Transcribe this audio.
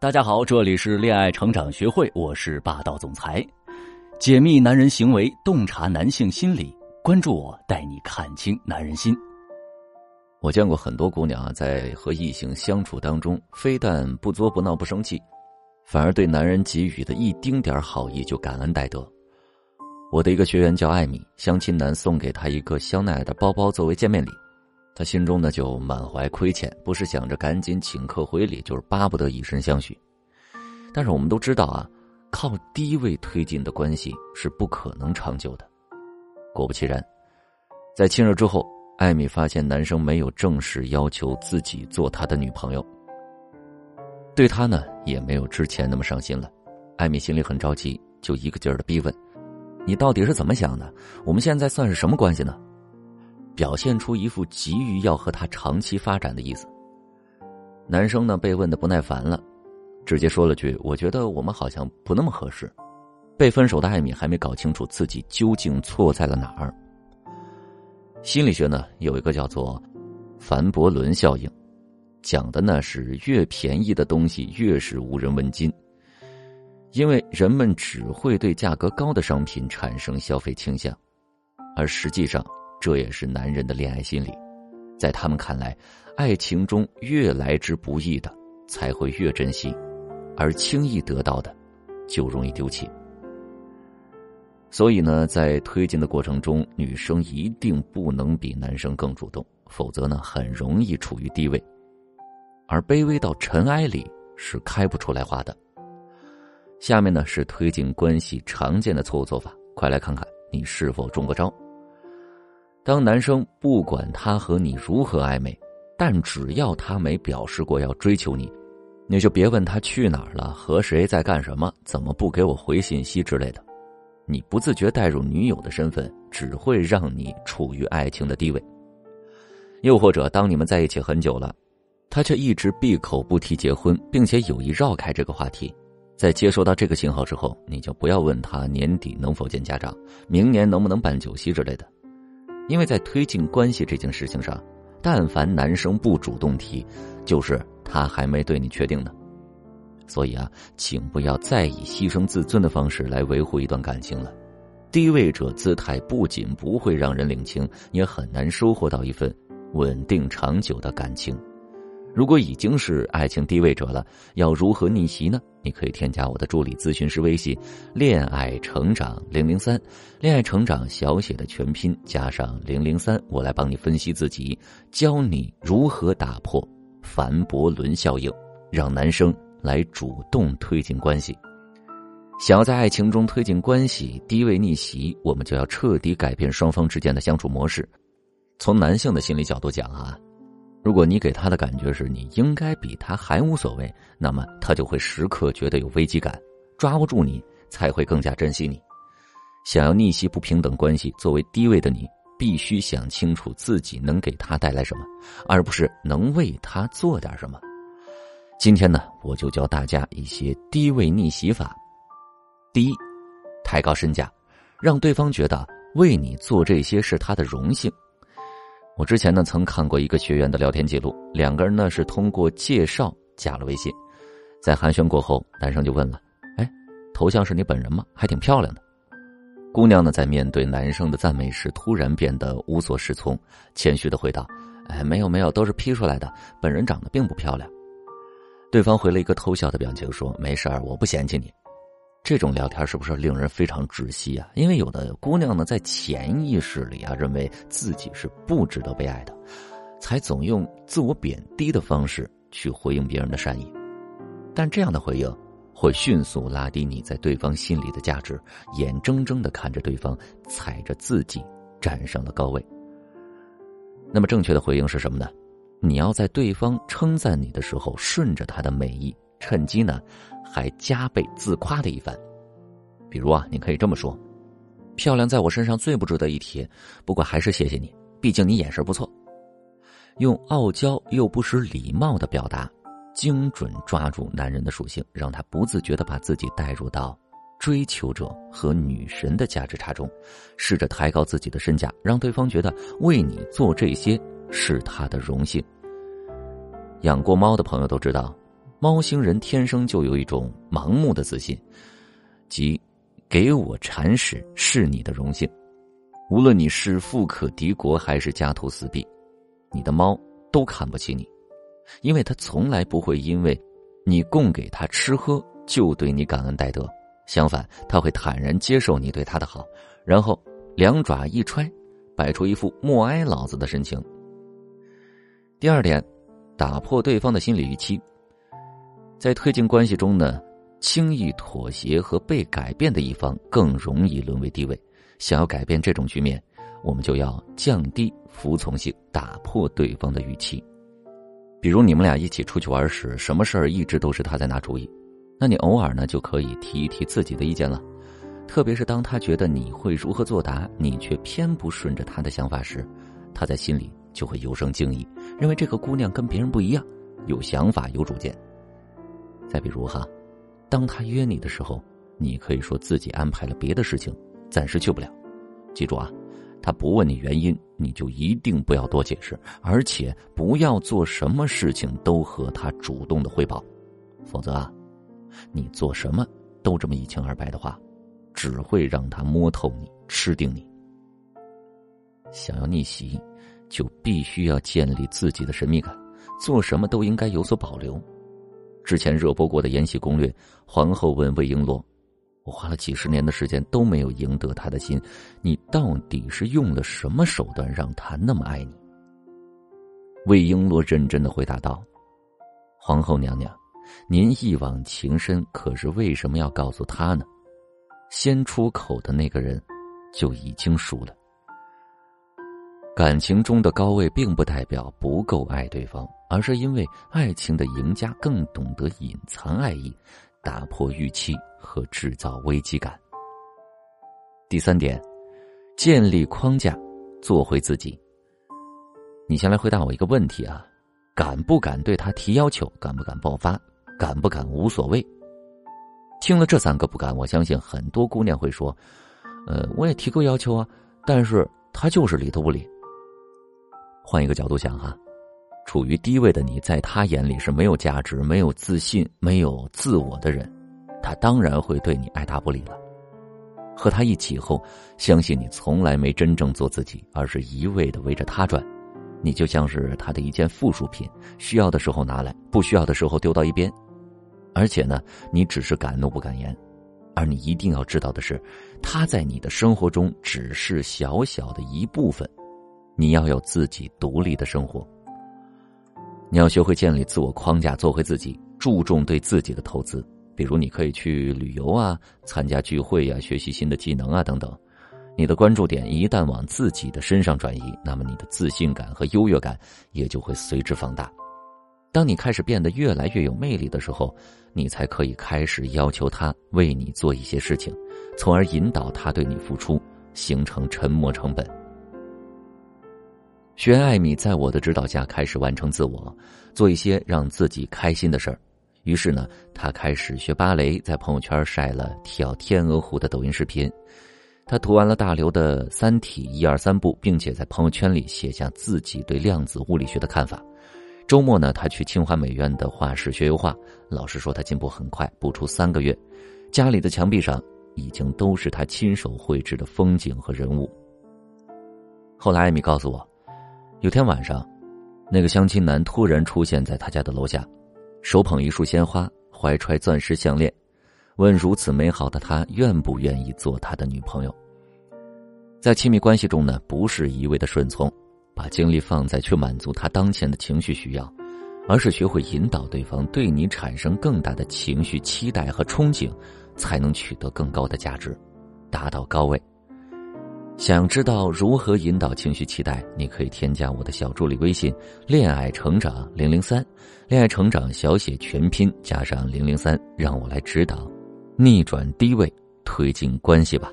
大家好，这里是恋爱成长学会，我是霸道总裁，解密男人行为，洞察男性心理，关注我，带你看清男人心。我见过很多姑娘啊，在和异性相处当中，非但不作不闹不生气，反而对男人给予的一丁点好意就感恩戴德。我的一个学员叫艾米，相亲男送给她一个香奈儿的包包作为见面礼。他心中呢就满怀亏欠，不是想着赶紧请客回礼，就是巴不得以身相许。但是我们都知道啊，靠低位推进的关系是不可能长久的。果不其然，在亲热之后，艾米发现男生没有正式要求自己做他的女朋友，对他呢也没有之前那么上心了。艾米心里很着急，就一个劲儿的逼问：“你到底是怎么想的？我们现在算是什么关系呢？”表现出一副急于要和他长期发展的意思。男生呢被问的不耐烦了，直接说了句：“我觉得我们好像不那么合适。”被分手的艾米还没搞清楚自己究竟错在了哪儿。心理学呢有一个叫做凡伯伦效应，讲的呢是越便宜的东西越是无人问津，因为人们只会对价格高的商品产生消费倾向，而实际上。这也是男人的恋爱心理，在他们看来，爱情中越来之不易的才会越珍惜，而轻易得到的就容易丢弃。所以呢，在推进的过程中，女生一定不能比男生更主动，否则呢，很容易处于低位，而卑微到尘埃里是开不出来花的。下面呢是推进关系常见的错误做法，快来看看你是否中过招。当男生不管他和你如何暧昧，但只要他没表示过要追求你，你就别问他去哪儿了、和谁在干什么、怎么不给我回信息之类的。你不自觉带入女友的身份，只会让你处于爱情的低位。又或者，当你们在一起很久了，他却一直闭口不提结婚，并且有意绕开这个话题，在接收到这个信号之后，你就不要问他年底能否见家长，明年能不能办酒席之类的。因为在推进关系这件事情上，但凡男生不主动提，就是他还没对你确定呢。所以啊，请不要再以牺牲自尊的方式来维护一段感情了。低位者姿态不仅不会让人领情，也很难收获到一份稳定长久的感情。如果已经是爱情低位者了，要如何逆袭呢？你可以添加我的助理咨询师微信“恋爱成长零零三”，恋爱成长小写的全拼加上零零三，我来帮你分析自己，教你如何打破凡伯伦效应，让男生来主动推进关系。想要在爱情中推进关系，低位逆袭，我们就要彻底改变双方之间的相处模式。从男性的心理角度讲啊。如果你给他的感觉是你应该比他还无所谓，那么他就会时刻觉得有危机感，抓不住你才会更加珍惜你。想要逆袭不平等关系，作为低位的你，必须想清楚自己能给他带来什么，而不是能为他做点什么。今天呢，我就教大家一些低位逆袭法。第一，抬高身价，让对方觉得为你做这些是他的荣幸。我之前呢曾看过一个学员的聊天记录，两个人呢是通过介绍加了微信，在寒暄过后，男生就问了：“哎，头像是你本人吗？还挺漂亮的。”姑娘呢在面对男生的赞美时，突然变得无所适从，谦虚的回道：“哎，没有没有，都是 P 出来的，本人长得并不漂亮。”对方回了一个偷笑的表情，说：“没事儿，我不嫌弃你。”这种聊天是不是令人非常窒息啊？因为有的姑娘呢，在潜意识里啊，认为自己是不值得被爱的，才总用自我贬低的方式去回应别人的善意。但这样的回应会迅速拉低你在对方心里的价值，眼睁睁的看着对方踩着自己站上了高位。那么正确的回应是什么呢？你要在对方称赞你的时候，顺着他的美意，趁机呢。还加倍自夸的一番，比如啊，你可以这么说：“漂亮在我身上最不值得一提，不过还是谢谢你，毕竟你眼神不错。”用傲娇又不失礼貌的表达，精准抓住男人的属性，让他不自觉的把自己带入到追求者和女神的价值差中，试着抬高自己的身价，让对方觉得为你做这些是他的荣幸。养过猫的朋友都知道。猫星人天生就有一种盲目的自信，即给我铲屎是你的荣幸。无论你是富可敌国还是家徒四壁，你的猫都看不起你，因为它从来不会因为你供给它吃喝就对你感恩戴德。相反，它会坦然接受你对它的好，然后两爪一揣，摆出一副默哀老子的神情。第二点，打破对方的心理预期。在推进关系中呢，轻易妥协和被改变的一方更容易沦为低位。想要改变这种局面，我们就要降低服从性，打破对方的预期。比如你们俩一起出去玩时，什么事儿一直都是他在拿主意，那你偶尔呢就可以提一提自己的意见了。特别是当他觉得你会如何作答，你却偏不顺着他的想法时，他在心里就会有生敬意，认为这个姑娘跟别人不一样，有想法、有主见。再比如哈，当他约你的时候，你可以说自己安排了别的事情，暂时去不了。记住啊，他不问你原因，你就一定不要多解释，而且不要做什么事情都和他主动的汇报，否则啊，你做什么都这么一清二白的话，只会让他摸透你、吃定你。想要逆袭，就必须要建立自己的神秘感，做什么都应该有所保留。之前热播过的《延禧攻略》，皇后问魏璎珞：“我花了几十年的时间都没有赢得他的心，你到底是用了什么手段让他那么爱你？”魏璎珞认真的回答道：“皇后娘娘，您一往情深，可是为什么要告诉他呢？先出口的那个人就已经输了。感情中的高位，并不代表不够爱对方。”而是因为爱情的赢家更懂得隐藏爱意，打破预期和制造危机感。第三点，建立框架，做回自己。你先来回答我一个问题啊：敢不敢对他提要求？敢不敢爆发？敢不敢无所谓？听了这三个不敢，我相信很多姑娘会说：“呃，我也提过要求啊，但是他就是理都不理。”换一个角度想哈。处于低位的你，在他眼里是没有价值、没有自信、没有自我的人，他当然会对你爱答不理了。和他一起后，相信你从来没真正做自己，而是一味的围着他转，你就像是他的一件附属品，需要的时候拿来，不需要的时候丢到一边。而且呢，你只是敢怒不敢言，而你一定要知道的是，他在你的生活中只是小小的一部分，你要有自己独立的生活。你要学会建立自我框架，做回自己，注重对自己的投资。比如，你可以去旅游啊，参加聚会呀，学习新的技能啊，等等。你的关注点一旦往自己的身上转移，那么你的自信感和优越感也就会随之放大。当你开始变得越来越有魅力的时候，你才可以开始要求他为你做一些事情，从而引导他对你付出，形成沉没成本。学艾米在我的指导下开始完成自我，做一些让自己开心的事儿。于是呢，他开始学芭蕾，在朋友圈晒了跳天鹅湖的抖音视频。他读完了大刘的《三体》一二三部，并且在朋友圈里写下自己对量子物理学的看法。周末呢，他去清华美院的画室学油画，老师说他进步很快，不出三个月，家里的墙壁上已经都是他亲手绘制的风景和人物。后来，艾米告诉我。有天晚上，那个相亲男突然出现在他家的楼下，手捧一束鲜花，怀揣钻石项链，问如此美好的他愿不愿意做他的女朋友。在亲密关系中呢，不是一味的顺从，把精力放在去满足他当前的情绪需要，而是学会引导对方对你产生更大的情绪期待和憧憬，才能取得更高的价值，达到高位。想知道如何引导情绪期待？你可以添加我的小助理微信“恋爱成长零零三”，恋爱成长小写全拼加上零零三，让我来指导，逆转低位，推进关系吧。